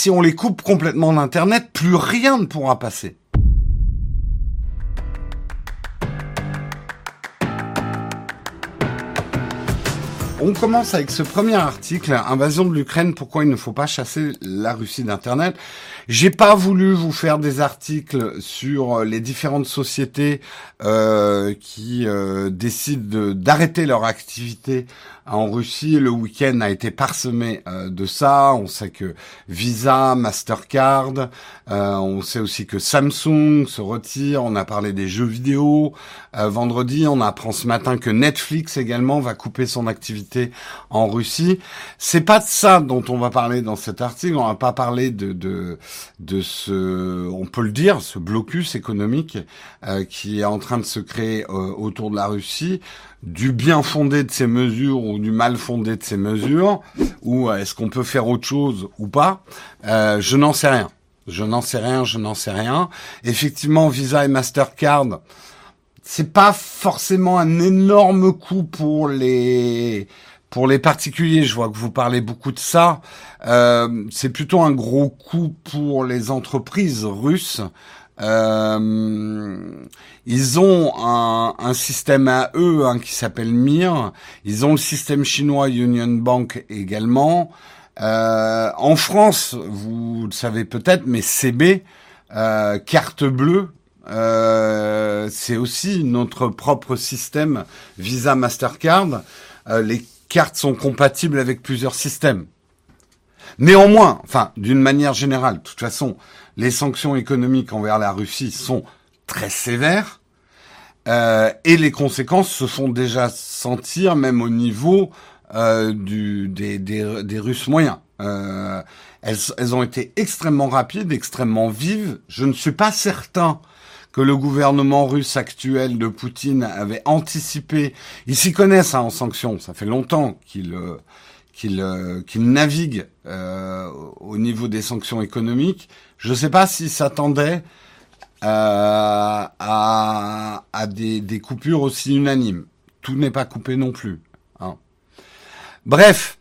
Si on les coupe complètement d'Internet, plus rien ne pourra passer. On commence avec ce premier article, Invasion de l'Ukraine, pourquoi il ne faut pas chasser la Russie d'Internet? J'ai pas voulu vous faire des articles sur les différentes sociétés euh, qui euh, décident d'arrêter leur activité en Russie. Le week-end a été parsemé euh, de ça. On sait que Visa, Mastercard, on sait aussi que Samsung se retire. On a parlé des jeux vidéo. vendredi, on apprend ce matin que Netflix également va couper son activité en Russie. C'est pas de ça dont on va parler dans cet article. On va pas parler de, de de ce, on peut le dire, ce blocus économique euh, qui est en train de se créer euh, autour de la Russie, du bien fondé de ces mesures ou du mal fondé de ces mesures, ou est-ce qu'on peut faire autre chose ou pas euh, Je n'en sais rien. Je n'en sais rien, je n'en sais rien. Effectivement, Visa et Mastercard, c'est pas forcément un énorme coup pour les pour les particuliers, je vois que vous parlez beaucoup de ça. Euh, c'est plutôt un gros coup pour les entreprises russes. Euh, ils ont un, un, système à eux hein, qui s'appelle MIR. Ils ont le système chinois Union Bank également. Euh, en France, vous le savez peut-être, mais CB, euh, carte bleue, euh, c'est aussi notre propre système Visa Mastercard. Euh, les cartes sont compatibles avec plusieurs systèmes. Néanmoins, enfin, d'une manière générale, de toute façon, les sanctions économiques envers la Russie sont très sévères euh, et les conséquences se font déjà sentir même au niveau euh, des, Russes moyens. Euh, elles, ont été extrêmement rapides, extrêmement vives. Je ne suis pas certain que le gouvernement russe actuel de Poutine avait anticipé. Ils s'y connaissent hein, en sanctions. Ça fait longtemps qu'ils euh, qu'ils euh, naviguent euh, au niveau des sanctions économiques. Je ne sais pas s'ils s'attendaient à, à des, coupures aussi unanimes. Tout n'est pas coupé non plus. Hein. Bref,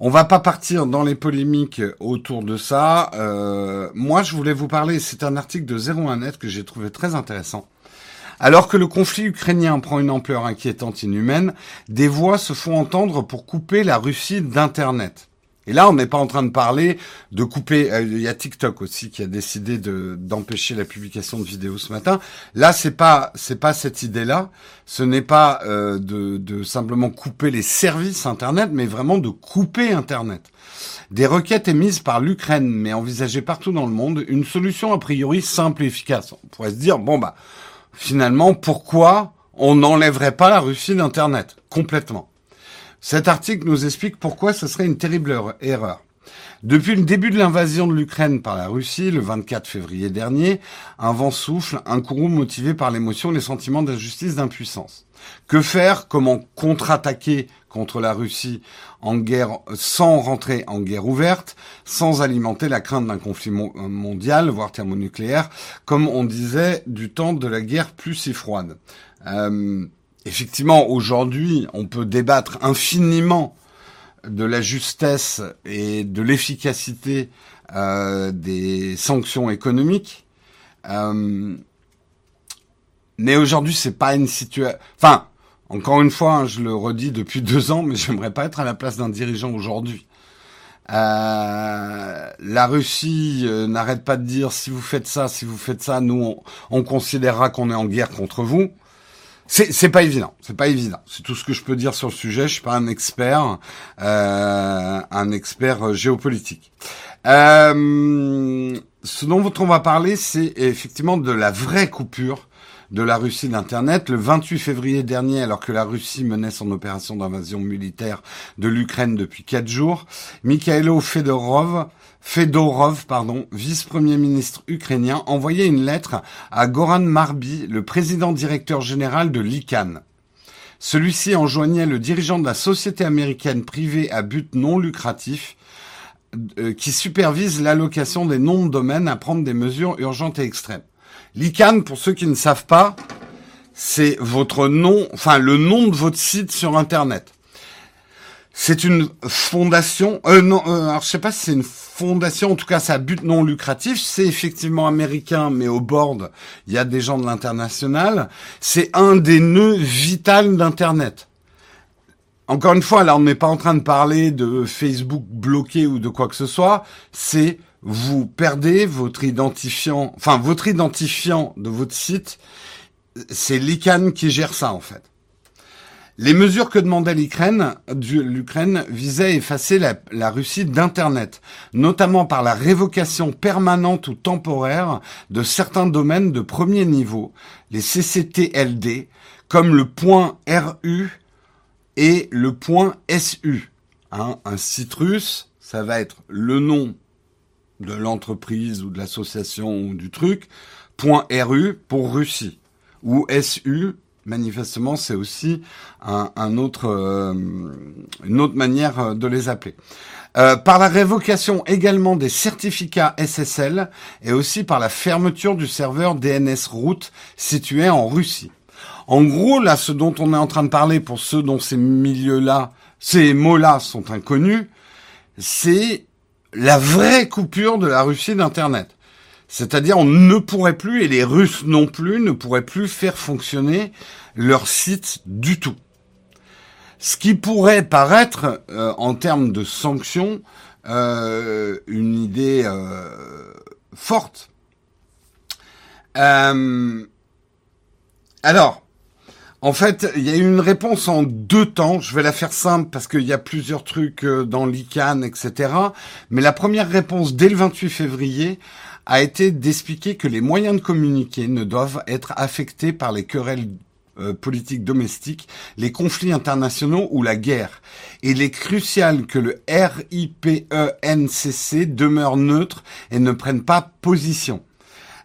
on va pas partir dans les polémiques autour de ça. Euh, moi, je voulais vous parler, c'est un article de 01net que j'ai trouvé très intéressant. Alors que le conflit ukrainien prend une ampleur inquiétante inhumaine, des voix se font entendre pour couper la Russie d'Internet. Et là, on n'est pas en train de parler de couper. Euh, il y a TikTok aussi qui a décidé de d'empêcher la publication de vidéos ce matin. Là, c'est pas c'est pas cette idée-là. Ce n'est pas euh, de, de simplement couper les services Internet, mais vraiment de couper Internet. Des requêtes émises par l'Ukraine, mais envisagées partout dans le monde, une solution a priori simple et efficace. On pourrait se dire bon bah finalement pourquoi on n'enlèverait pas la Russie d'Internet? Complètement cet article nous explique pourquoi ce serait une terrible erreur. Depuis le début de l'invasion de l'Ukraine par la Russie, le 24 février dernier, un vent souffle, un courroux motivé par l'émotion, les sentiments d'injustice, d'impuissance. Que faire? Comment contre-attaquer contre la Russie en guerre sans rentrer en guerre ouverte, sans alimenter la crainte d'un conflit mondial, voire thermonucléaire, comme on disait du temps de la guerre plus si froide. Euh, effectivement, aujourd'hui, on peut débattre infiniment de la justesse et de l'efficacité euh, des sanctions économiques. Euh, mais aujourd'hui, c'est pas une situation. Enfin, encore une fois, hein, je le redis depuis deux ans, mais j'aimerais pas être à la place d'un dirigeant aujourd'hui. Euh, la Russie n'arrête pas de dire si vous faites ça, si vous faites ça, nous on, on considérera qu'on est en guerre contre vous. C'est pas évident, c'est pas évident. C'est tout ce que je peux dire sur le sujet. Je suis pas un expert, euh, un expert géopolitique. Euh, ce dont on va parler, c'est effectivement de la vraie coupure de la Russie d'Internet. Le 28 février dernier, alors que la Russie menait son opération d'invasion militaire de l'Ukraine depuis quatre jours, Mikhailo Fedorov, Fedorov, pardon, vice-premier ministre ukrainien, envoyait une lettre à Goran Marby, le président directeur général de l'ICANN. Celui-ci enjoignait le dirigeant de la société américaine privée à but non lucratif euh, qui supervise l'allocation des noms de domaine à prendre des mesures urgentes et extrêmes. L'ICANN, pour ceux qui ne savent pas, c'est votre nom, enfin le nom de votre site sur Internet. C'est une fondation, euh, non, euh, alors je sais pas si c'est une fondation, en tout cas, ça a but non lucratif. C'est effectivement américain, mais au board, il y a des gens de l'international. C'est un des nœuds vitaux d'Internet. Encore une fois, là, on n'est pas en train de parler de Facebook bloqué ou de quoi que ce soit. C'est vous perdez votre identifiant, enfin votre identifiant de votre site. C'est l'ICANN qui gère ça en fait. Les mesures que demandait l'Ukraine, l'Ukraine visaient à effacer la, la Russie d'Internet, notamment par la révocation permanente ou temporaire de certains domaines de premier niveau, les CCTLD, comme le point RU et le point SU. Hein, un site russe, ça va être le nom de l'entreprise ou de l'association ou du truc, RU pour Russie, ou SU, manifestement, c'est aussi un, autre, euh, une autre manière de les appeler. Euh, par la révocation également des certificats SSL et aussi par la fermeture du serveur DNS route situé en Russie. En gros, là, ce dont on est en train de parler, pour ceux dont ces milieux-là, ces mots-là sont inconnus, c'est la vraie coupure de la Russie d'Internet. C'est-à-dire, on ne pourrait plus, et les Russes non plus, ne pourraient plus faire fonctionner leur site du tout. Ce qui pourrait paraître, euh, en termes de sanctions, euh, une idée euh, forte. alors, en fait, il y a eu une réponse en deux temps. Je vais la faire simple parce qu'il y a plusieurs trucs euh, dans l'ICANN, etc. Mais la première réponse dès le 28 février a été d'expliquer que les moyens de communiquer ne doivent être affectés par les querelles euh, politiques domestiques, les conflits internationaux ou la guerre. il est crucial que le RIPENCC demeure neutre et ne prenne pas position.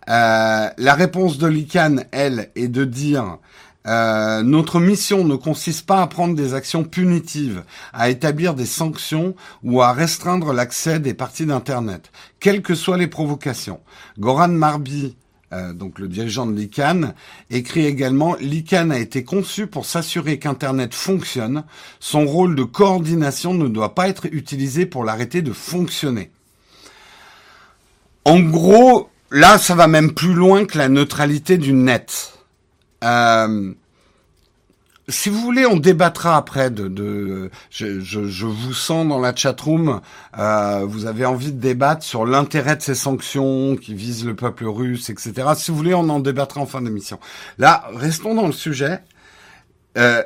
Euh, la réponse de l'ICANN, elle, est de dire euh, notre mission ne consiste pas à prendre des actions punitives, à établir des sanctions ou à restreindre l'accès des parties d'Internet, quelles que soient les provocations. Goran Marbi, euh, donc le dirigeant de l'ICANN, écrit également l'ICANN a été conçu pour s'assurer qu'Internet fonctionne. Son rôle de coordination ne doit pas être utilisé pour l'arrêter de fonctionner. En gros, là, ça va même plus loin que la neutralité du net. Euh, si vous voulez, on débattra après de. de je, je, je, vous sens dans la chatroom. Euh, vous avez envie de débattre sur l'intérêt de ces sanctions qui visent le peuple russe, etc. Si vous voulez, on en débattra en fin d'émission. Là, restons dans le sujet. Euh,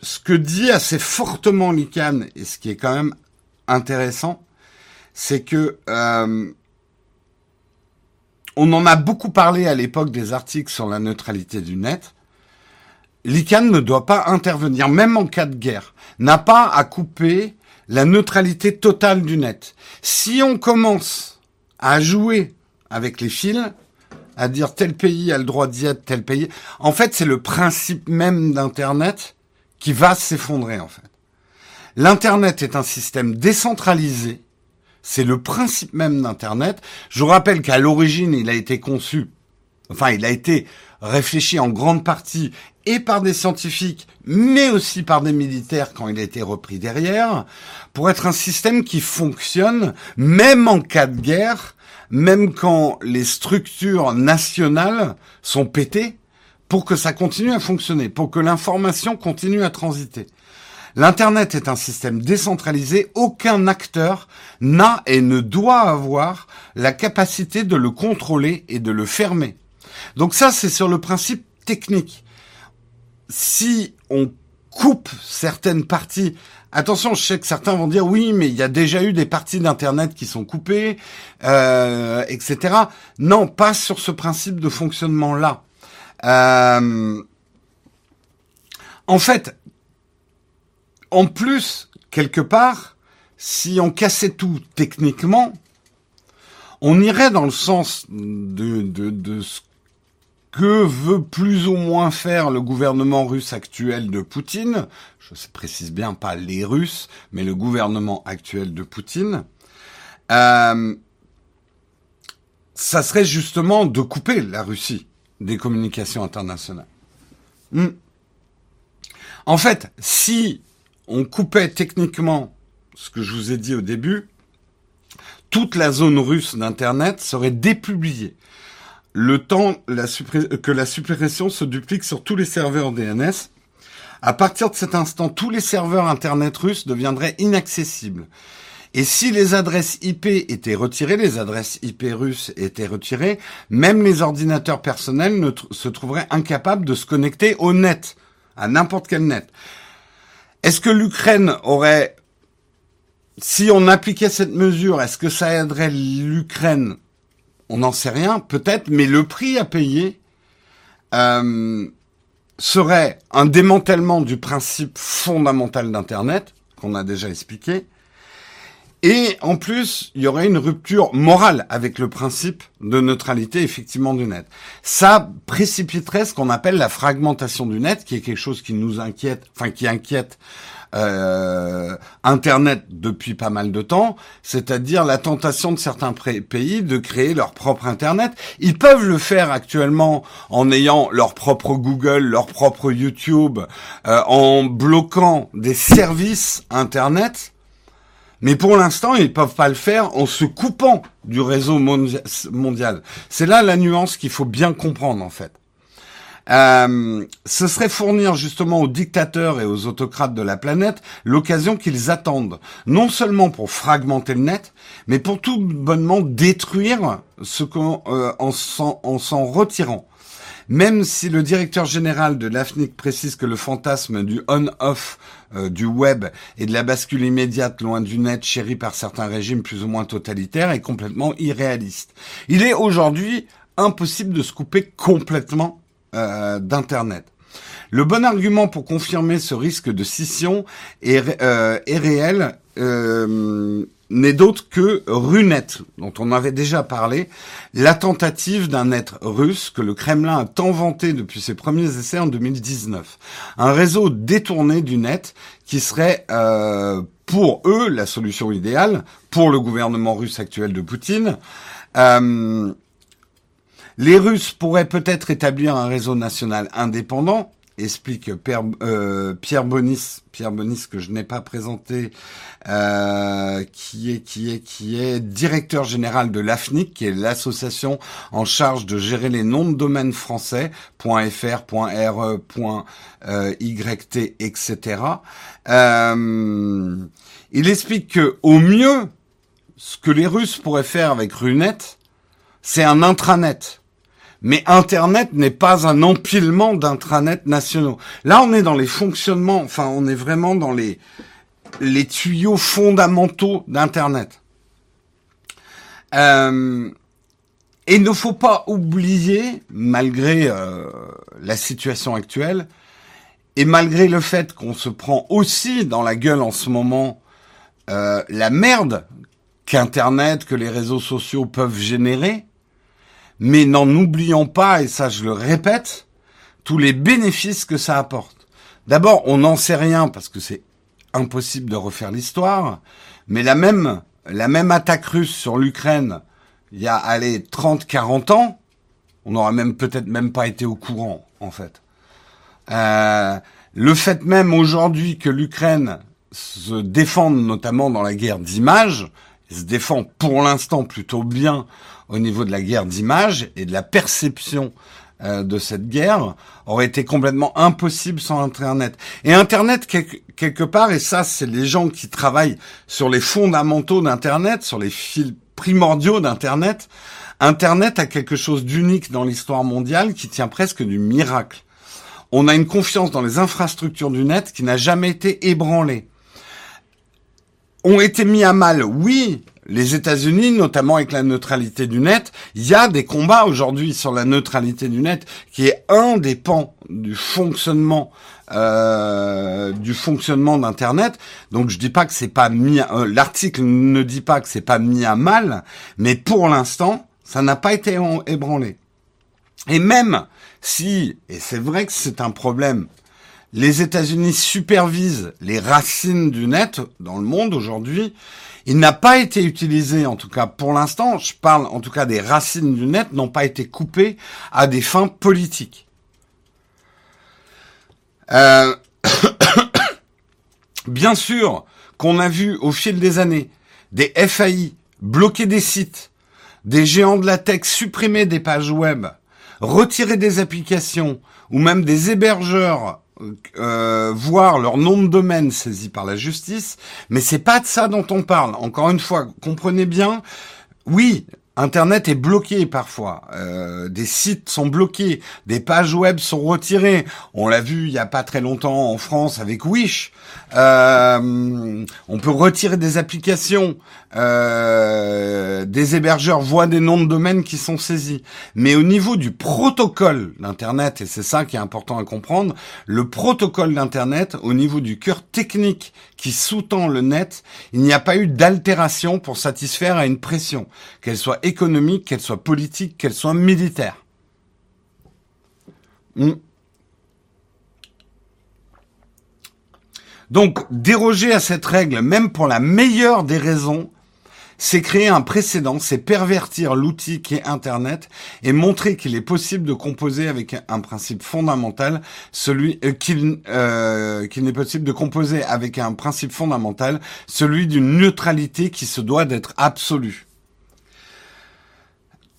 ce que dit assez fortement l'ICANN et ce qui est quand même intéressant, c'est que euh, on en a beaucoup parlé à l'époque des articles sur la neutralité du net. L'ICANN ne doit pas intervenir, même en cas de guerre, n'a pas à couper la neutralité totale du net. Si on commence à jouer avec les fils, à dire tel pays a le droit d'y être, tel pays, en fait, c'est le principe même d'Internet qui va s'effondrer, en fait. L'Internet est un système décentralisé c'est le principe même d'Internet. Je vous rappelle qu'à l'origine, il a été conçu, enfin, il a été réfléchi en grande partie et par des scientifiques, mais aussi par des militaires quand il a été repris derrière, pour être un système qui fonctionne même en cas de guerre, même quand les structures nationales sont pétées, pour que ça continue à fonctionner, pour que l'information continue à transiter. L'Internet est un système décentralisé, aucun acteur n'a et ne doit avoir la capacité de le contrôler et de le fermer. Donc ça, c'est sur le principe technique. Si on coupe certaines parties, attention, je sais que certains vont dire oui, mais il y a déjà eu des parties d'Internet qui sont coupées, euh, etc. Non, pas sur ce principe de fonctionnement-là. Euh, en fait, en plus, quelque part, si on cassait tout techniquement, on irait dans le sens de, de, ce que veut plus ou moins faire le gouvernement russe actuel de Poutine. Je précise bien pas les Russes, mais le gouvernement actuel de Poutine. Euh, ça serait justement de couper la Russie des communications internationales. Hmm. En fait, si on coupait techniquement ce que je vous ai dit au début, toute la zone russe d'Internet serait dépubliée. Le temps que la suppression se duplique sur tous les serveurs DNS. À partir de cet instant, tous les serveurs Internet russes deviendraient inaccessibles. Et si les adresses IP étaient retirées, les adresses IP russes étaient retirées, même les ordinateurs personnels ne se trouveraient incapables de se connecter au net, à n'importe quel net. Est-ce que l'Ukraine aurait, si on appliquait cette mesure, est-ce que ça aiderait l'Ukraine? On n'en sait rien, peut-être, mais le prix à payer euh, serait un démantèlement du principe fondamental d'Internet, qu'on a déjà expliqué, et en plus, il y aurait une rupture morale avec le principe de neutralité effectivement du net. Ça précipiterait ce qu'on appelle la fragmentation du net, qui est quelque chose qui nous inquiète, enfin qui inquiète euh, Internet depuis pas mal de temps, c'est-à-dire la tentation de certains pays de créer leur propre Internet. Ils peuvent le faire actuellement en ayant leur propre Google, leur propre YouTube, euh, en bloquant des services Internet mais pour l'instant, ils peuvent pas le faire en se coupant du réseau mondial. C'est là la nuance qu'il faut bien comprendre en fait. Euh, ce serait fournir justement aux dictateurs et aux autocrates de la planète l'occasion qu'ils attendent, non seulement pour fragmenter le net, mais pour tout bonnement détruire ce qu'on euh, en s'en retirant. Même si le directeur général de l'AFNIC précise que le fantasme du on-off euh, du web et de la bascule immédiate loin du net chéri par certains régimes plus ou moins totalitaires est complètement irréaliste. Il est aujourd'hui impossible de se couper complètement euh, d'Internet. Le bon argument pour confirmer ce risque de scission est, euh, est réel n'est d'autre que Runet, dont on avait déjà parlé, la tentative d'un être russe que le Kremlin a tant vanté depuis ses premiers essais en 2019. Un réseau détourné du net qui serait euh, pour eux la solution idéale, pour le gouvernement russe actuel de Poutine. Euh, les Russes pourraient peut-être établir un réseau national indépendant, explique euh, Pierre Bonis, Pierre Bonis que je n'ai pas présenté, euh, qui est qui est qui est directeur général de l'AFNIC, qui est l'association en charge de gérer les noms de domaines français .fr, .re, .yt, etc. Euh, il explique que au mieux, ce que les Russes pourraient faire avec Runet, c'est un intranet mais Internet n'est pas un empilement d'intranets nationaux. Là, on est dans les fonctionnements, enfin, on est vraiment dans les, les tuyaux fondamentaux d'Internet. Euh, et il ne faut pas oublier, malgré euh, la situation actuelle, et malgré le fait qu'on se prend aussi dans la gueule en ce moment euh, la merde qu'Internet, que les réseaux sociaux peuvent générer, mais n'en oublions pas, et ça je le répète, tous les bénéfices que ça apporte. D'abord, on n'en sait rien parce que c'est impossible de refaire l'histoire, mais la même, la même attaque russe sur l'Ukraine, il y a, allez, 30, 40 ans, on n'aurait même peut-être même pas été au courant, en fait. Euh, le fait même aujourd'hui que l'Ukraine se défende notamment dans la guerre d'image, se défend pour l'instant plutôt bien au niveau de la guerre d'image et de la perception euh, de cette guerre aurait été complètement impossible sans Internet. Et Internet, quelque part, et ça, c'est les gens qui travaillent sur les fondamentaux d'Internet, sur les fils primordiaux d'Internet, Internet a quelque chose d'unique dans l'histoire mondiale qui tient presque du miracle. On a une confiance dans les infrastructures du net qui n'a jamais été ébranlée. Ont été mis à mal, oui, les États-Unis, notamment avec la neutralité du net, il y a des combats aujourd'hui sur la neutralité du net, qui est un des pans du fonctionnement euh, du fonctionnement d'Internet. Donc je dis pas que c'est pas mis, euh, l'article ne dit pas que c'est pas mis à mal, mais pour l'instant, ça n'a pas été ébranlé. Et même si, et c'est vrai que c'est un problème, les États-Unis supervisent les racines du net dans le monde aujourd'hui, il n'a pas été utilisé, en tout cas pour l'instant, je parle en tout cas des racines du net, n'ont pas été coupées à des fins politiques. Euh, bien sûr qu'on a vu au fil des années des FAI bloquer des sites, des géants de la tech supprimer des pages web, retirer des applications ou même des hébergeurs euh, voir leur nom de domaine saisi par la justice, mais c'est pas de ça dont on parle. Encore une fois, comprenez bien. Oui, Internet est bloqué parfois, euh, des sites sont bloqués, des pages web sont retirées. On l'a vu il y a pas très longtemps en France avec Wish. Euh, on peut retirer des applications, euh, des hébergeurs voient des noms de domaine qui sont saisis. Mais au niveau du protocole d'Internet, et c'est ça qui est important à comprendre, le protocole d'Internet, au niveau du cœur technique qui sous-tend le net, il n'y a pas eu d'altération pour satisfaire à une pression, qu'elle soit économique, qu'elle soit politique, qu'elle soit militaire. Hmm. Donc, déroger à cette règle, même pour la meilleure des raisons, c'est créer un précédent, c'est pervertir l'outil qui est Internet et montrer qu'il est possible de composer avec un principe fondamental, celui euh, euh, qu'il n'est possible de composer avec un principe fondamental, celui d'une neutralité qui se doit d'être absolue.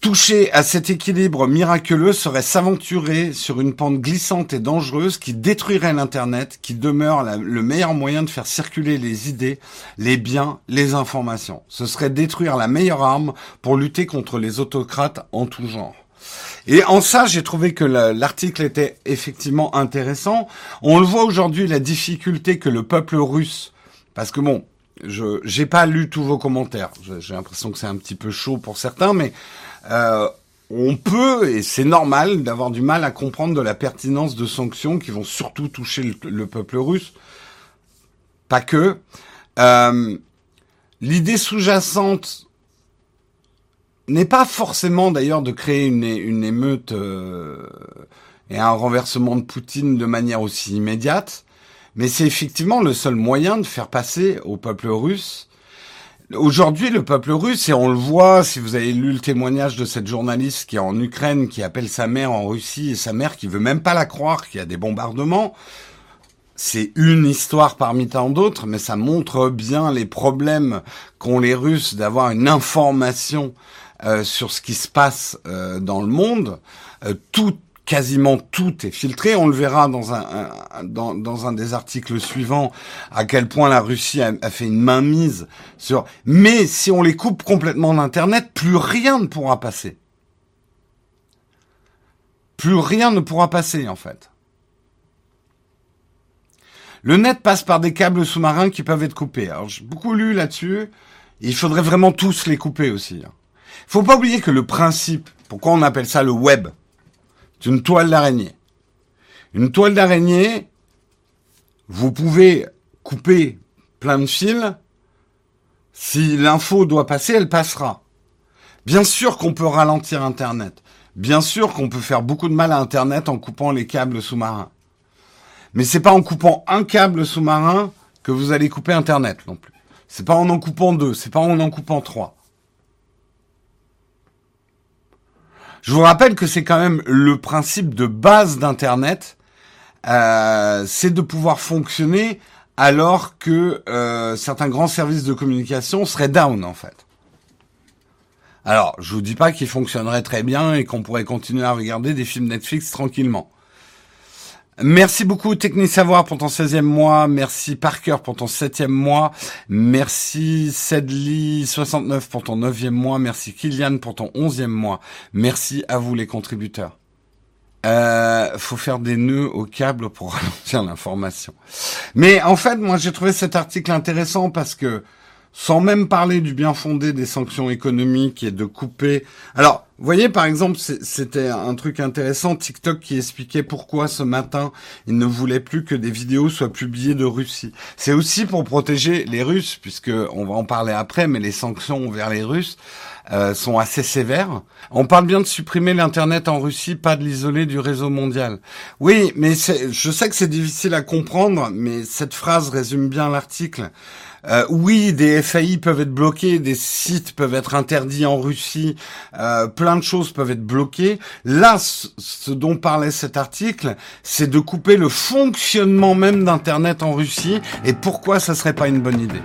Toucher à cet équilibre miraculeux serait s'aventurer sur une pente glissante et dangereuse qui détruirait l'Internet, qui demeure le meilleur moyen de faire circuler les idées, les biens, les informations. Ce serait détruire la meilleure arme pour lutter contre les autocrates en tout genre. Et en ça, j'ai trouvé que l'article était effectivement intéressant. On le voit aujourd'hui, la difficulté que le peuple russe, parce que bon, je j'ai pas lu tous vos commentaires. J'ai l'impression que c'est un petit peu chaud pour certains, mais euh, on peut, et c'est normal, d'avoir du mal à comprendre de la pertinence de sanctions qui vont surtout toucher le, peuple russe. Pas que. Euh, l'idée sous-jacente n'est pas forcément d'ailleurs de créer une, émeute euh, et un renversement de Poutine de manière aussi immédiate, mais c'est effectivement le seul moyen de faire passer au peuple russe Aujourd'hui, le peuple russe, et on le voit, si vous avez lu le témoignage de cette journaliste qui est en Ukraine, qui appelle sa mère en Russie, et sa mère qui veut même pas la croire qu'il y a des bombardements, c'est une histoire parmi tant d'autres, mais ça montre bien les problèmes qu'ont les Russes d'avoir une information euh, sur ce qui se passe euh, dans le monde. Euh, tout quasiment tout est filtré. On le verra dans un, dans, un des articles suivants à quel point la Russie a, fait une mainmise sur. Mais si on les coupe complètement d'Internet, plus rien ne pourra passer. Plus rien ne pourra passer en fait. Le net passe par des câbles sous-marins qui peuvent être coupés. J'ai beaucoup lu là-dessus. Il faudrait vraiment tous les couper aussi. Hein. Faut pas oublier que le principe, pourquoi on appelle ça le web, c'est une toile d'araignée. Une toile d'araignée, vous pouvez couper plein de fils. Si l'info doit passer, elle passera. Bien sûr qu'on peut ralentir Internet. Bien sûr qu'on peut faire beaucoup de mal à Internet en coupant les câbles sous-marins. Mais c'est pas en coupant un câble sous-marin que vous allez couper Internet non plus. C'est pas en en coupant deux, c'est pas en en coupant trois. Je vous rappelle que c'est quand même le principe de base d'Internet, euh, c'est de pouvoir fonctionner alors que euh, certains grands services de communication seraient down en fait. Alors, je vous dis pas qu'il fonctionnerait très bien et qu'on pourrait continuer à regarder des films Netflix tranquillement. Merci beaucoup Technisavoir pour ton 16e mois. Merci Parker pour ton 7e mois. Merci Sedley69 pour ton 9e mois. Merci Kylian pour ton 11e mois. Merci à vous les contributeurs. Euh, faut faire des nœuds au câble pour ralentir l'information. Mais en fait, moi j'ai trouvé cet article intéressant parce que sans même parler du bien fondé des sanctions économiques et de couper. Alors, vous voyez, par exemple, c'était un truc intéressant, TikTok qui expliquait pourquoi ce matin, il ne voulait plus que des vidéos soient publiées de Russie. C'est aussi pour protéger les Russes, puisque on va en parler après, mais les sanctions vers les Russes euh, sont assez sévères. On parle bien de supprimer l'Internet en Russie, pas de l'isoler du réseau mondial. Oui, mais je sais que c'est difficile à comprendre, mais cette phrase résume bien l'article. Euh, oui, des FAI peuvent être bloqués, des sites peuvent être interdits en Russie, euh, plein de choses peuvent être bloquées. Là, ce dont parlait cet article, c'est de couper le fonctionnement même d'Internet en Russie. Et pourquoi ça serait pas une bonne idée?